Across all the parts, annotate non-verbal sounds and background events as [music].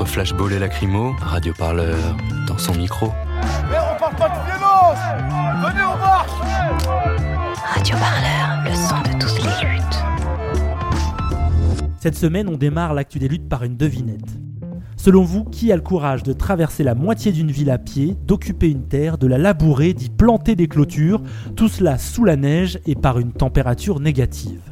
Entre flashball et lacrymo, Radio Parleur dans son micro. Mais on parle pas de violence Venez, on marche Radio Parleur, le son de toutes les luttes. Cette semaine, on démarre l'actu des luttes par une devinette. Selon vous, qui a le courage de traverser la moitié d'une ville à pied, d'occuper une terre, de la labourer, d'y planter des clôtures, tout cela sous la neige et par une température négative?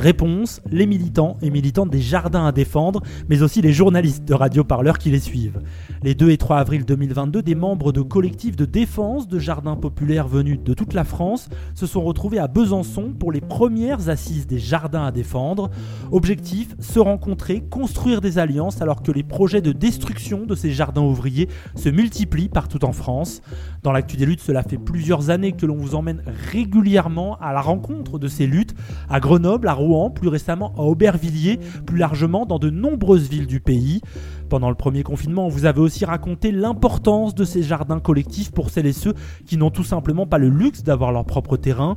Réponse les militants et militantes des jardins à défendre, mais aussi les journalistes de Radio Parleur qui les suivent. Les 2 et 3 avril 2022, des membres de collectifs de défense de jardins populaires venus de toute la France se sont retrouvés à Besançon pour les premières assises des jardins à défendre. Objectif se rencontrer, construire des alliances alors que les projets de destruction de ces jardins ouvriers se multiplient partout en France. Dans l'actu des luttes, cela fait plusieurs années que l'on vous emmène régulièrement à la rencontre de ces luttes à Grenoble, à Rouen, plus récemment à Aubervilliers, plus largement dans de nombreuses villes du pays. Pendant le premier confinement, on vous avait aussi raconté l'importance de ces jardins collectifs pour celles et ceux qui n'ont tout simplement pas le luxe d'avoir leur propre terrain.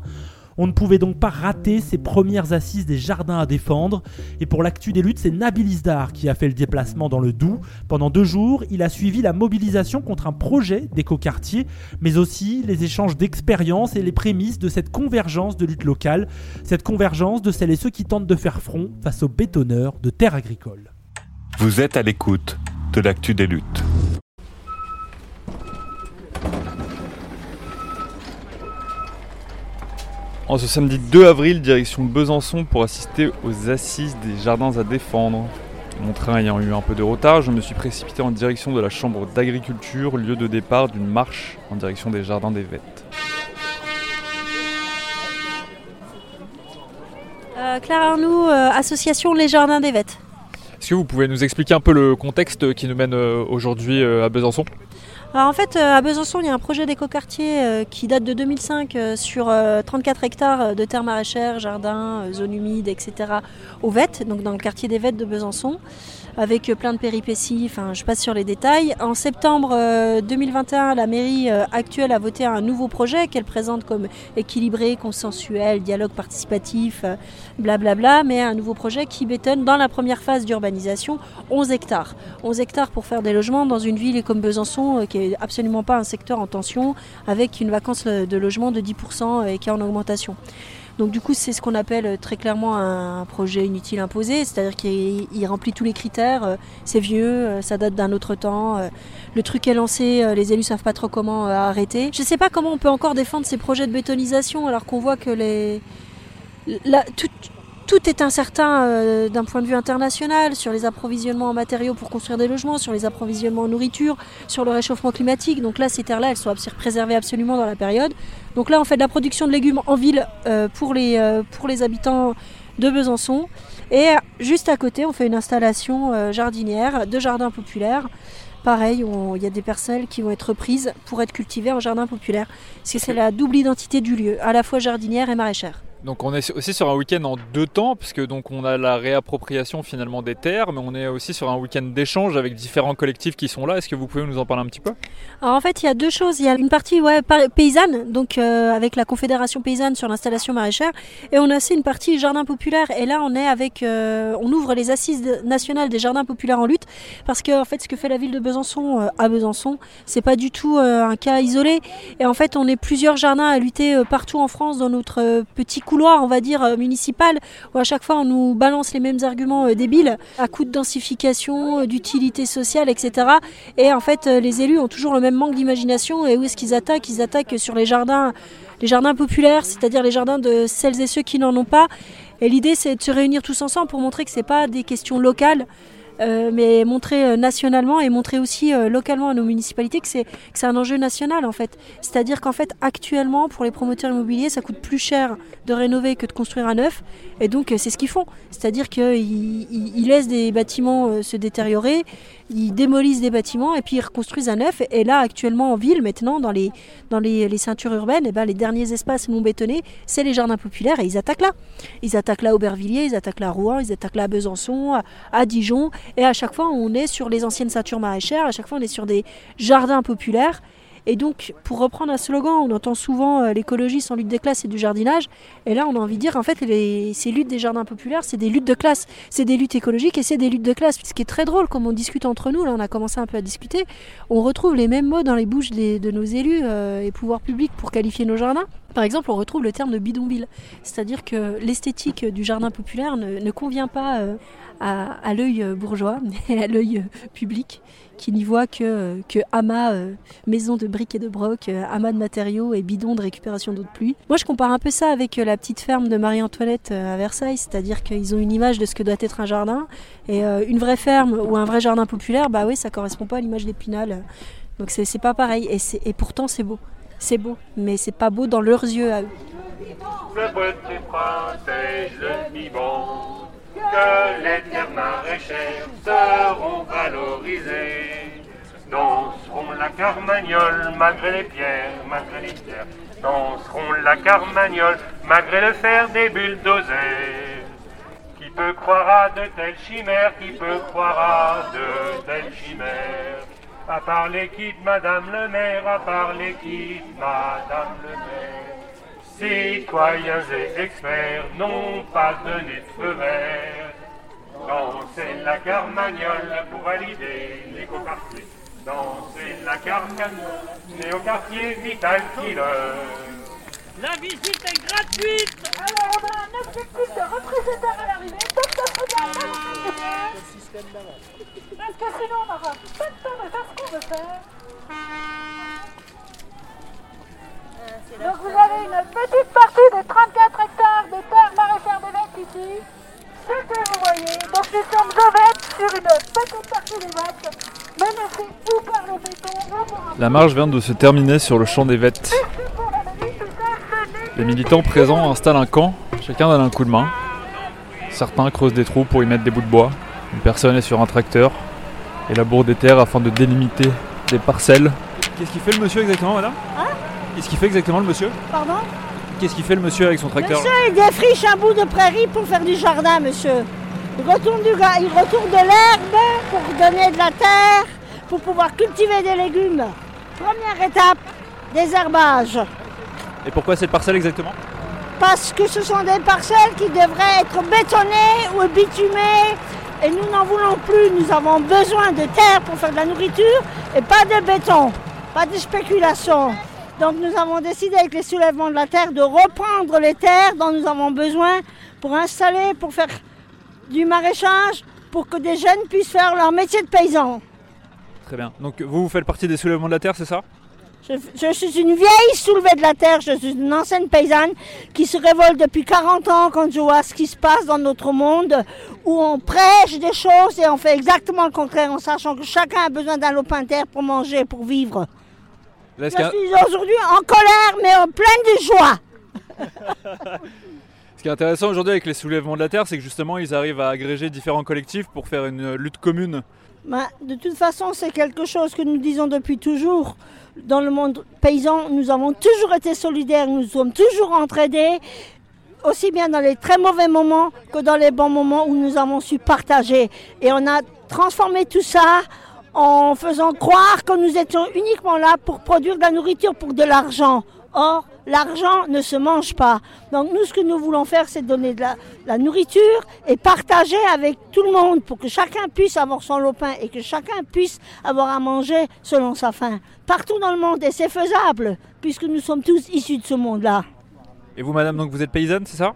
On ne pouvait donc pas rater ces premières assises des jardins à défendre. Et pour l'actu des luttes, c'est Nabil Isdar qui a fait le déplacement dans le Doubs. Pendant deux jours, il a suivi la mobilisation contre un projet d'écoquartier, mais aussi les échanges d'expériences et les prémices de cette convergence de lutte locale, cette convergence de celles et ceux qui tentent de faire front face aux bétonneurs de terres agricoles. vous êtes à l'écoute de l'actu des luttes. En ce samedi 2 avril, direction Besançon pour assister aux assises des jardins à défendre. Mon train ayant eu un peu de retard, je me suis précipité en direction de la chambre d'agriculture, lieu de départ d'une marche en direction des jardins des Vêtes. Euh, Claire Arnoux, euh, association Les Jardins des Vêtes. Est-ce que vous pouvez nous expliquer un peu le contexte qui nous mène euh, aujourd'hui à Besançon? En fait, euh, à Besançon, il y a un projet d'écoquartier euh, qui date de 2005 euh, sur euh, 34 hectares de terres maraîchères, jardins, zones humides, etc. aux Vêtes, donc dans le quartier des Vêtes de Besançon, avec euh, plein de péripéties, enfin je passe sur les détails. En septembre euh, 2021, la mairie euh, actuelle a voté un nouveau projet qu'elle présente comme équilibré, consensuel, dialogue participatif, euh, blablabla, mais un nouveau projet qui bétonne dans la première phase d'urbanisation 11 hectares. 11 hectares pour faire des logements dans une ville comme Besançon, euh, qui est absolument pas un secteur en tension, avec une vacance euh, de logement de 10% et qui est en augmentation. Donc du coup, c'est ce qu'on appelle euh, très clairement un projet inutile imposé, c'est-à-dire qu'il il remplit tous les critères. euh, C'est vieux, euh, ça date d'un autre temps. Le truc est lancé, les élus savent pas trop comment arrêter. Je sais pas comment on peut encore défendre ces projets de bétonisation alors qu'on voit que tout, tout est incertain d'un point de vue international sur les approvisionnements en matériaux pour construire des logements, sur les approvisionnements en nourriture, sur le réchauffement climatique. Donc là, ces terres-là, elles sont préservées absolument dans la période. Donc là, on fait de la production de légumes en ville euh, pour, les, euh, pour les habitants de Besançon. Et euh, juste à côté, on fait une installation euh, jardinière de jardin populaire. Pareil, il y a des parcelles qui vont être reprises pour être cultivées en jardin populaire. Parce que c'est la double identité du lieu, à la fois jardinière et maraîchère. Donc on est aussi sur un week-end en deux temps, puisque donc on a la réappropriation finalement des terres, mais on est aussi sur un week-end d'échange avec différents collectifs qui sont là. Est-ce que vous pouvez nous en parler un petit peu? Alors en fait, il y a deux choses. Il y a une partie ouais, paysanne, donc euh, avec la Confédération paysanne sur l'installation maraîchère, et on a aussi une partie jardin populaire. Et là, on est avec, euh, on ouvre les assises nationales des jardins populaires en lutte, parce que en fait, ce que fait la ville de Besançon euh, à Besançon, c'est pas du tout un cas isolé. Et en fait, on est plusieurs jardins à lutter partout en France dans notre petit coin on va dire, euh, municipal, où à chaque fois on nous balance les mêmes arguments euh, débiles, à coup de densification, euh, d'utilité sociale, etc. Et en fait, les élus ont toujours le même manque d'imagination. Et où est-ce qu'ils attaquent? Ils attaquent sur les jardins, les jardins populaires, c'est-à-dire les jardins de celles et ceux qui n'en ont pas. Et l'idée, c'est de se réunir tous ensemble pour montrer que c'est pas des questions locales, euh, mais montrer euh, nationalement et montrer aussi euh, localement à nos municipalités que c'est un enjeu national en fait. C'est-à-dire qu'en fait actuellement pour les promoteurs immobiliers ça coûte plus cher de rénover que de construire un neuf et donc c'est ce qu'ils font. C'est-à-dire qu'ils ils- laissent des bâtiments se détériorer, ils démolissent des bâtiments et puis ils reconstruisent un neuf et là actuellement en ville maintenant dans les dans les, les ceintures urbaines, eh ben, les derniers espaces non bétonnés, c'est les jardins populaires et ils attaquent là. Ils attaquent là à Aubervilliers, ils attaquent là à Rouen, ils attaquent là à Besançon, à, à Dijon. Et à chaque fois, on est sur les anciennes ceintures maraîchères, à chaque fois, on est sur des jardins populaires. Et donc, pour reprendre un slogan, on entend souvent euh, l'écologie sans lutte des classes et du jardinage. Et là, on a envie de dire, en fait, ces luttes des jardins populaires, c'est des luttes de classe. C'est des luttes écologiques et c'est des luttes de classe. Ce qui est très drôle, comme on discute entre nous, là, on a commencé un peu à discuter, on retrouve les mêmes mots dans les bouches de nos élus euh, et pouvoirs publics pour qualifier nos jardins. Par exemple, on retrouve le terme de bidonville. C'est-à-dire que l'esthétique du jardin populaire ne, convient pas euh, à, l'œil euh, bourgeois, [laughs] mais à l'œil euh, public, qui n'y voit que, que amas, euh, maison de briques et de broc, amas de matériaux et bidons de récupération d'eau de pluie. Moi, je compare un peu ça avec la petite ferme de Marie-Antoinette à Versailles, c'est-à-dire qu'ils ont une image de ce que doit être un jardin, et une vraie ferme ou un vrai jardin populaire, bah oui, ça correspond pas à l'image d'Épinal. Donc c'est pas pareil, et, et pourtant c'est beau. C'est beau, mais c'est pas beau dans leurs yeux à eux. Le petit protège le vivant, que les terres maraîchères seront valorisées. Danseront la carmagnole malgré les pierres, malgré les pierres. Danseront la carmagnole malgré le fer des bulldozers. Qui peut croire à de telles chimères, qui peut croire à de telles chimères À part l'équipe, Madame le maire, à part l'équipe, Madame le maire. Citoyens et experts n'ont pas donné de feu vert. Dansez la carmagnole pour valider l'écoquartier. Dansez la carmagnole, néo-quartier vital killer. La visite est gratuite Alors, on a un objectif de représentant à l'arrivée, donc ça se Parce que sinon, on n'aura pas le temps de faire ce qu'on veut faire. Donc, vous avez une petite partie de 34 hectares de terres maraîchères de ici. Ce que vous voyez. Donc, nous sommes au Vette sur une petite partie des Vette, menacée ou par le béton La marche vient de se terminer sur le champ des Vêtes. Les militants présents installent un camp, chacun donne un coup de main. Certains creusent des trous pour y mettre des bouts de bois. Une personne est sur un tracteur et laboure des terres afin de délimiter des parcelles. Qu'est-ce qu'il fait le monsieur exactement, madame Hein Qu'est-ce qu'il fait exactement le monsieur Pardon Qu'est-ce qu'il fait le monsieur avec son tracteur Monsieur, il défriche un bout de prairie pour faire du jardin, monsieur. Il retourne, du ga- il retourne de l'herbe pour donner de la terre, pour pouvoir cultiver des légumes. Première étape, désherbage. Et pourquoi cette parcelle exactement Parce que ce sont des parcelles qui devraient être bétonnées ou bitumées. Et nous n'en voulons plus. Nous avons besoin de terre pour faire de la nourriture et pas de béton, pas de spéculation. Donc nous avons décidé avec les soulèvements de la terre de reprendre les terres dont nous avons besoin pour installer, pour faire du maraîchage, pour que des jeunes puissent faire leur métier de paysan. Très bien. Donc vous, vous faites partie des soulèvements de la terre, c'est ça? Je, je suis une vieille soulevée de la terre, je suis une ancienne paysanne qui se révolte depuis 40 ans quand je vois ce qui se passe dans notre monde, où on prêche des choses et on fait exactement le contraire en sachant que chacun a besoin d'un lopin de terre pour manger, pour vivre. Je suis aujourd'hui en colère mais en pleine de joie. [laughs] Ce qui est intéressant aujourd'hui avec les soulèvements de la terre, c'est que justement ils arrivent à agréger différents collectifs pour faire une lutte commune. Ben, de toute façon, c'est quelque chose que nous disons depuis toujours. Dans le monde paysan, nous avons toujours été solidaires, nous sommes toujours entraidés, aussi bien dans les très mauvais moments que dans les bons moments où nous avons su partager. Et on a transformé tout ça en faisant croire que nous étions uniquement là pour produire de la nourriture pour de l'argent. Or, l'argent ne se mange pas. Donc nous, ce que nous voulons faire, c'est donner de la, la nourriture et partager avec tout le monde pour que chacun puisse avoir son lopin et que chacun puisse avoir à manger selon sa faim. Partout dans le monde, et c'est faisable, puisque nous sommes tous issus de ce monde-là. Et vous, madame, donc vous êtes paysanne, c'est ça?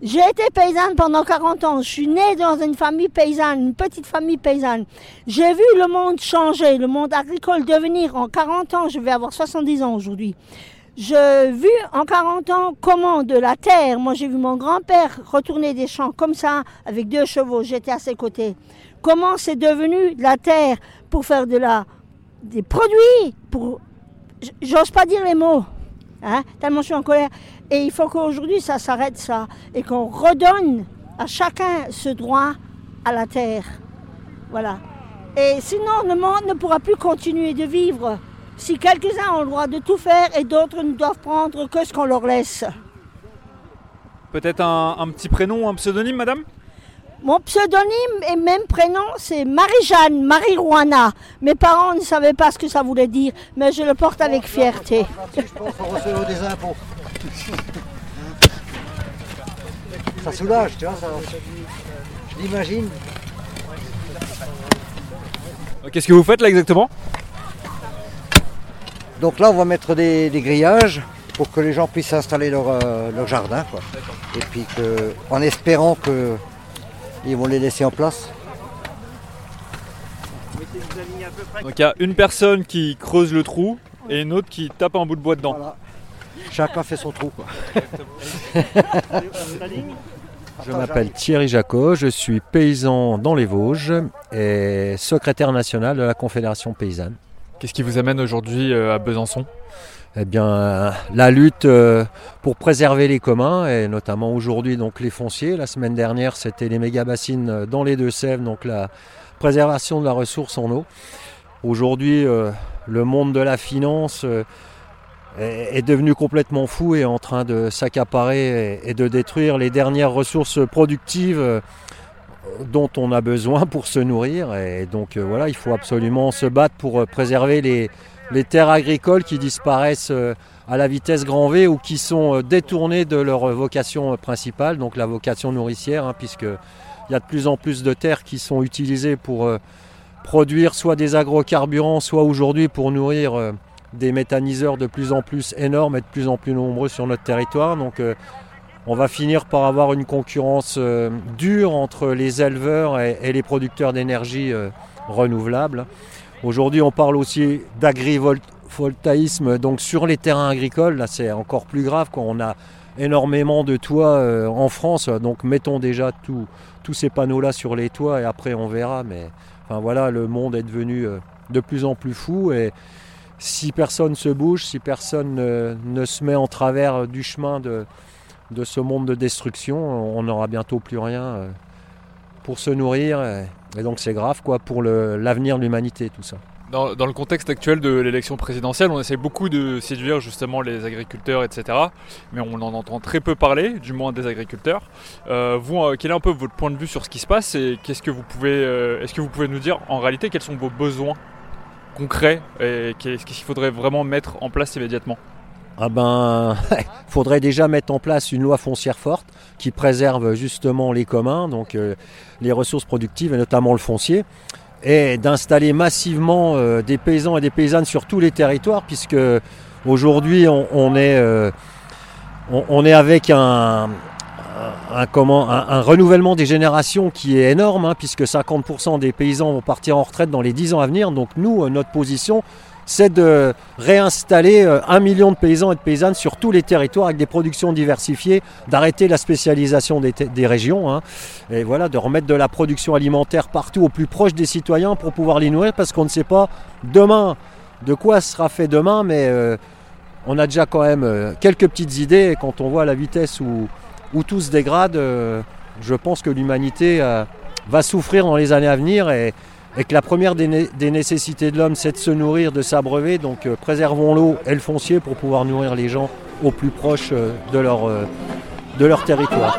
J'ai été paysanne pendant 40 ans. Je suis née dans une famille paysanne, une petite famille paysanne. J'ai vu le monde changer, le monde agricole devenir. En 40 ans, je vais avoir 70 ans aujourd'hui. J'ai vu en 40 ans comment de la terre, moi j'ai vu mon grand-père retourner des champs comme ça avec deux chevaux, j'étais à ses côtés. Comment c'est devenu de la terre pour faire des produits, pour, j'ose pas dire les mots, hein, tellement je suis en colère. Et il faut qu'aujourd'hui ça s'arrête ça et qu'on redonne à chacun ce droit à la terre. Voilà. Et sinon le monde ne pourra plus continuer de vivre si quelques-uns ont le droit de tout faire et d'autres ne doivent prendre que ce qu'on leur laisse. Peut-être un, un petit prénom, un pseudonyme, madame? Mon pseudonyme et même prénom, c'est Marie-Jeanne, Marie-Rouana. Mes parents ne savaient pas ce que ça voulait dire, mais je le porte avec fierté. Je pense des impôts. Ça soulage, tu vois, ça, je l'imagine. Qu'est-ce que vous faites là exactement? Donc là, on va mettre des, des grillages pour que les gens puissent installer leur, euh, leur jardin. Quoi. Et puis que, en espérant qu'ils vont les laisser en place. Donc il y a une personne qui creuse le trou et une autre qui tape un bout de bois dedans. Chacun fait son trou. Quoi. [laughs] Je m'appelle Thierry Jacot, je suis paysan dans les Vosges et secrétaire national de la Confédération paysanne. Qu'est-ce qui vous amène aujourd'hui euh, à Besançon? Eh bien, euh, la lutte euh, pour préserver les communs et notamment aujourd'hui donc les fonciers. La semaine dernière, c'était les méga-bassines dans les Deux-Sèvres, donc la préservation de la ressource en eau. Aujourd'hui, le monde de la finance est devenu complètement fou et est en train de s'accaparer et de détruire les dernières ressources productives dont on a besoin pour se nourrir. Et donc voilà, il faut absolument se battre pour préserver les, terres agricoles qui disparaissent à la vitesse grand V ou qui sont détournées de leur vocation principale, donc la vocation nourricière, hein, puisqu'il y a de plus en plus de terres qui sont utilisées pour produire soit des agrocarburants, soit aujourd'hui pour nourrir des méthaniseurs de plus en plus énormes et de plus en plus nombreux sur notre territoire. Donc euh, on va finir par avoir une concurrence euh, dure entre les éleveurs et, les producteurs d'énergie euh, renouvelable. Aujourd'hui on parle aussi d'agrivoltaïsme donc sur les terrains agricoles. Là c'est encore plus grave on a énormément de toits en France. Donc mettons déjà tous ces panneaux-là sur les toits et après on verra. Mais voilà, le monde est devenu de plus en plus fou et si personne se bouge, si personne ne, ne se met en travers du chemin de, de, ce monde de destruction, on n'aura bientôt plus rien pour se nourrir. Et donc c'est grave quoi pour l'avenir de l'humanité tout ça. Dans, le contexte actuel de l'élection présidentielle, on essaie beaucoup de séduire justement les agriculteurs, etc. Mais on en entend très peu parler, du moins des agriculteurs. Euh, euh, quel est un peu votre point de vue sur ce qui se passe et qu'est-ce que vous pouvez, euh, est-ce que vous pouvez nous dire en réalité quels sont vos besoins concret et qu'est-ce qu'il faudrait vraiment mettre en place immédiatement? Ah ben, [laughs] faudrait déjà mettre en place une loi foncière forte qui préserve justement les communs, donc euh, les ressources productives et notamment le foncier, et d'installer massivement euh, des paysans et des paysannes sur tous les territoires, puisque aujourd'hui on, euh, est avec un, renouvellement des générations qui est énorme, hein, puisque 50% des paysans vont partir en retraite dans les 10 ans à venir. Donc nous, notre position, c'est de réinstaller un million de paysans et de paysannes sur tous les territoires avec des productions diversifiées, d'arrêter la spécialisation des, régions, hein, et voilà, de remettre de la production alimentaire partout au plus proche des citoyens pour pouvoir les nourrir, parce qu'on ne sait pas demain de quoi sera fait demain, mais euh, on a déjà quand même euh, quelques petites idées, et quand on voit la vitesse où, tout se dégrade, euh, je pense que l'humanité euh, va souffrir dans les années à venir et, et que la première des, né des nécessités de l'homme, c'est de se nourrir, de s'abreuver. Donc euh, préservons l'eau et le foncier pour pouvoir nourrir les gens au plus proche de leur, de leur territoire.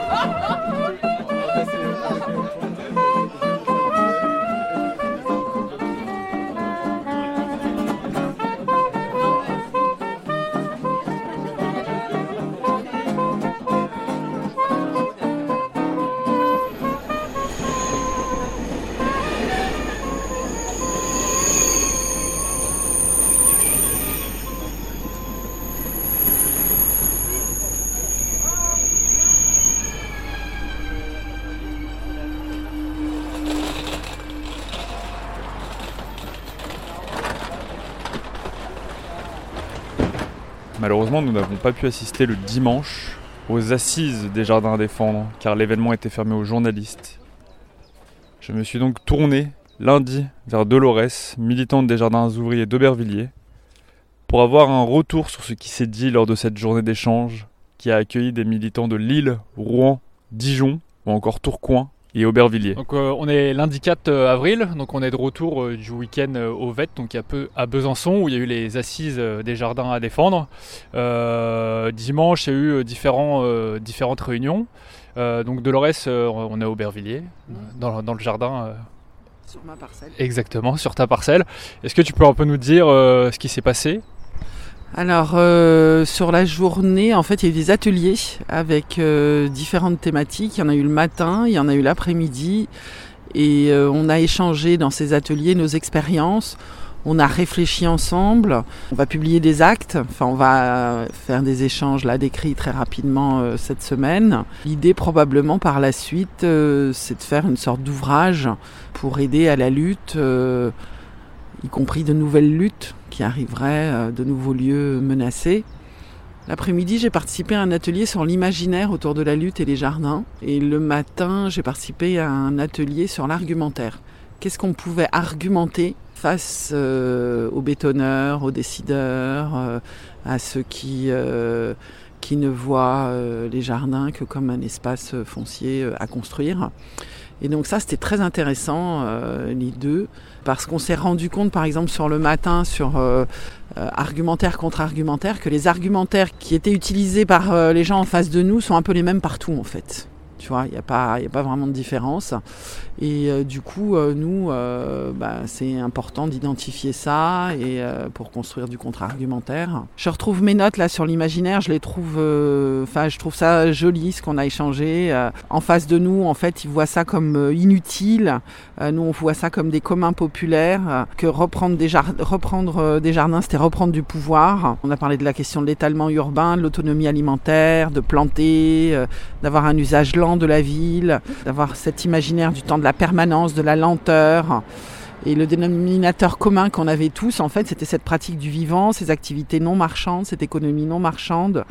Nous n'avons pas pu assister le dimanche aux assises des jardins à défendre, car l'événement était fermé aux journalistes. Je me suis donc tourné lundi vers Dolores, militante des jardins ouvriers d'Aubervilliers, pour avoir un retour sur ce qui s'est dit lors de cette journée d'échange qui a accueilli des militants de Lille, Rouen, Dijon ou encore Tourcoing et Aubervilliers. Donc euh, on est lundi 4 euh, avril, donc on est de retour euh, du week-end euh, au VET, donc il y a peu à Besançon où il y a eu les assises euh, des jardins à défendre. Euh, dimanche il y a eu différents, différentes réunions. Euh, donc Dolores, euh, on est à Aubervilliers, dans, dans le jardin. euh, Sur ma parcelle. Exactement, sur ta parcelle. Est-ce que tu peux un peu nous dire euh, ce qui s'est passé? Alors, euh, sur la journée, en fait, il y a eu des ateliers avec euh, différentes thématiques. Il y en a eu le matin, il y en a eu l'après-midi. Et euh, on a échangé dans ces ateliers nos expériences. On a réfléchi ensemble. On va publier des actes. Enfin, on va faire des échanges là d'écrits très rapidement euh, cette semaine. L'idée, probablement par la suite, euh, c'est de faire une sorte d'ouvrage pour aider à la lutte. euh, y compris de nouvelles luttes qui arriveraient, euh, de nouveaux lieux menacés. L'après-midi, j'ai participé à un atelier sur l'imaginaire autour de la lutte et les jardins. Et le matin, j'ai participé à un atelier sur l'argumentaire. Qu'est-ce qu'on pouvait argumenter face euh, aux bétonneurs, aux décideurs, euh, à ceux qui, qui ne voient les jardins que comme un espace foncier à construire? Et donc ça, c'était très intéressant, les deux, parce qu'on s'est rendu compte, par exemple, sur le matin, sur euh, euh, argumentaire contre argumentaire, que les argumentaires qui étaient utilisés par euh, les gens en face de nous sont un peu les mêmes partout, en fait. Tu vois, il n'y a, pas- a pas vraiment de différence. Et euh, du coup, euh, nous, euh, bah, c'est important d'identifier ça et pour construire du contre-argumentaire. Je retrouve mes notes là sur l'imaginaire. Je les trouve, enfin, je trouve ça joli ce qu'on a échangé. En face de nous, en fait, ils voient ça comme inutile. Nous, on voit ça comme des communs populaires. que reprendre des, reprendre des jardins, c'était reprendre du pouvoir. On a parlé de la question de l'étalement urbain, de l'autonomie alimentaire, de planter, d'avoir un usage lent de la ville, d'avoir cet imaginaire du temps de la permanence, de la lenteur. Et le dénominateur commun qu'on avait tous, en fait, c'était cette pratique du vivant, ces activités non marchandes, cette économie non marchande.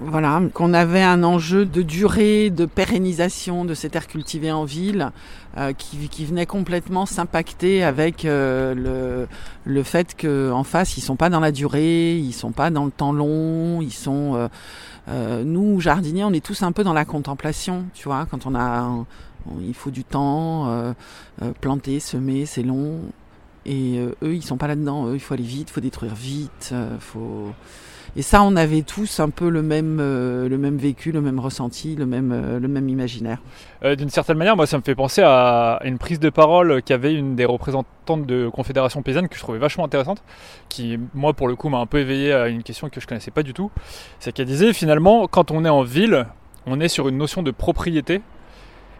Voilà, qu'on avait un enjeu de durée, de pérennisation de ces terres cultivées en ville, euh, qui, venait complètement s'impacter avec euh, le, le fait qu'en face, ils sont pas dans la durée, ils sont pas dans le temps long, ils sont... euh, nous, jardiniers, on est tous un peu dans la contemplation, tu vois, quand on a... il faut du temps, euh, euh, planter, semer, c'est long. Et euh, eux, ils sont pas là-dedans. Eux, il faut aller vite, faut détruire vite, euh, faut... Et ça, on avait tous un peu le même, euh, le même vécu, le même ressenti, le même, euh, le même imaginaire. Euh, D'une certaine manière, moi, ça me fait penser à une prise de parole qu'avait une des représentantes de Confédération Paysanne que je trouvais vachement intéressante, qui, moi, pour le coup, m'a un peu éveillé à une question que je connaissais pas du tout. C'est qu'elle disait, finalement, quand on est en ville, on est sur une notion de propriété.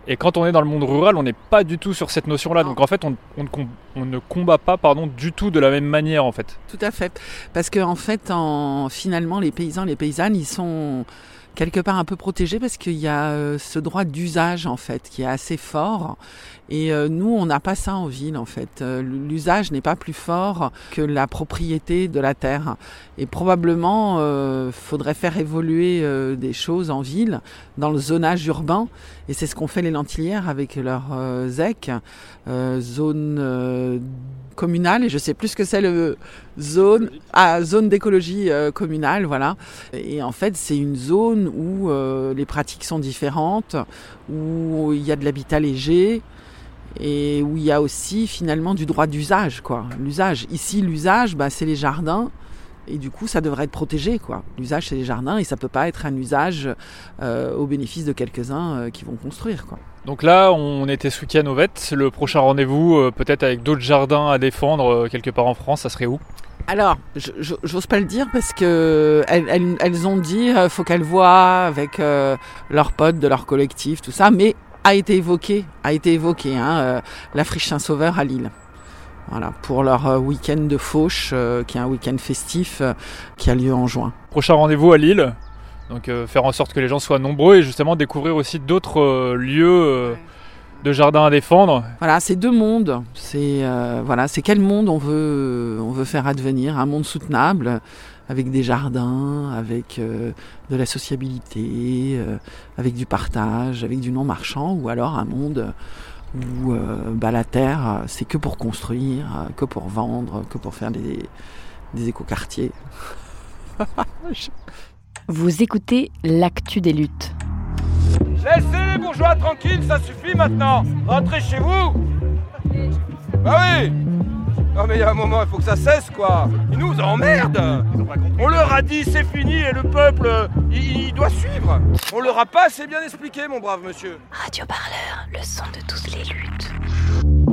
Et quand on est dans le monde rural, on n'est pas du tout sur cette notion-là. Donc en fait, on, ne combat pas pardon, du tout de la même manière en fait. Tout à fait. Parce que en fait, en, finalement, les paysans, les paysannes, ils sont quelque part un peu protégés parce qu'il y a euh, ce droit d'usage en fait qui est assez fort. Et euh, nous, on n'a pas ça en ville en fait. Euh, L'usage n'est pas plus fort que la propriété de la terre. Et probablement, euh, faudrait faire évoluer euh, des choses en ville, dans le zonage urbain. Et c'est ce qu'ont fait les Lentilières avec leur euh, ZEC, zone communale. Et je sais plus ce que c'est le zone, ah, zone d'écologie communale, voilà. Et en fait, c'est une zone où euh, les pratiques sont différentes, où il y a de l'habitat léger et où il y a aussi finalement du droit d'usage, quoi. L'usage. Ici, l'usage, bah, c'est les jardins. Et du coup, ça devrait être protégé, quoi. L'usage, c'est les jardins, et ça peut pas être un usage euh, au bénéfice de quelques-uns euh, qui vont construire, quoi. Donc là, on était au VET. Le prochain rendez-vous, peut-être avec d'autres jardins à défendre quelque part en France, ça serait où? Alors, je- je- j'ose pas le dire parce que elles, elles- elles ont dit euh, faut qu'elles voient avec euh, leurs potes de leur collectif, tout ça, mais a été évoqué, a été évoqué, hein, euh, la friche Saint-Sauveur à Lille. Voilà, pour leur euh, week-end de fauche, euh, qui est un week-end festif euh, qui a lieu en juin. Prochain rendez-vous à Lille. Donc euh, faire en sorte que les gens soient nombreux et justement découvrir aussi d'autres euh, lieux euh, de jardins à défendre. Voilà, c'est deux mondes. C'est euh, voilà, c'est quel monde on veut on veut faire advenir, un monde soutenable, avec des jardins, avec euh, de la sociabilité, euh, avec du partage, avec du non marchand, ou alors un monde où euh, bah, la terre, c'est que pour construire, que pour vendre, que pour faire des, des écoquartiers. Vous écoutez l'actu des luttes. Laissez les bourgeois tranquilles, ça suffit maintenant. Rentrez chez vous. Bah oui. Non mais il y a un moment, il faut que ça cesse quoi. Ils nous emmerdent. On leur a dit c'est fini et le peuple, il, il doit suivre. On leur a pas assez bien expliqué, mon brave monsieur. Radio Parleur, le son de toutes les luttes.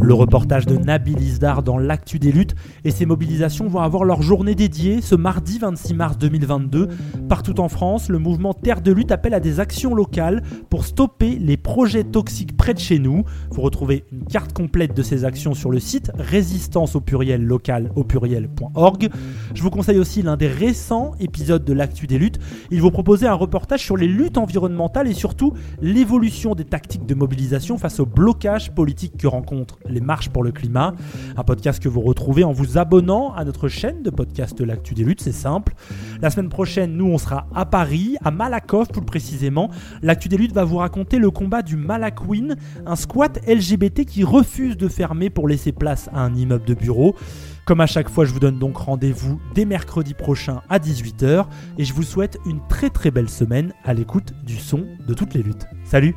Le reportage de Nabil Isdar dans l'actu des luttes et ces mobilisations vont avoir leur journée dédiée ce mardi 26 mars 2022. Partout en France, le mouvement Terre de lutte appelle à des actions locales pour stopper les projets toxiques près de chez nous. Vous retrouvez une carte complète de ces actions sur le site résistance au pluriel local au pluriel.org. Je vous conseille aussi l'un des récents épisodes de l'actu des luttes. Il vous proposait un reportage sur les luttes environnementales et surtout l'évolution des tactiques de mobilisation face au blocage politique que rencontrent les marches pour le climat. Un podcast que vous retrouvez en vous abonnant à notre chaîne de podcast L'actu des luttes, c'est simple. La semaine prochaine, nous, on sera à Paris, à Malakoff plus précisément. L'actu des luttes va vous raconter le combat du Malakwin, un squat LGBT qui refuse de fermer pour laisser place à un immeuble de bureau. Comme à chaque fois, je vous donne donc rendez-vous dès mercredi prochain à 18h et je vous souhaite une très très belle semaine à l'écoute du son de toutes les luttes. Salut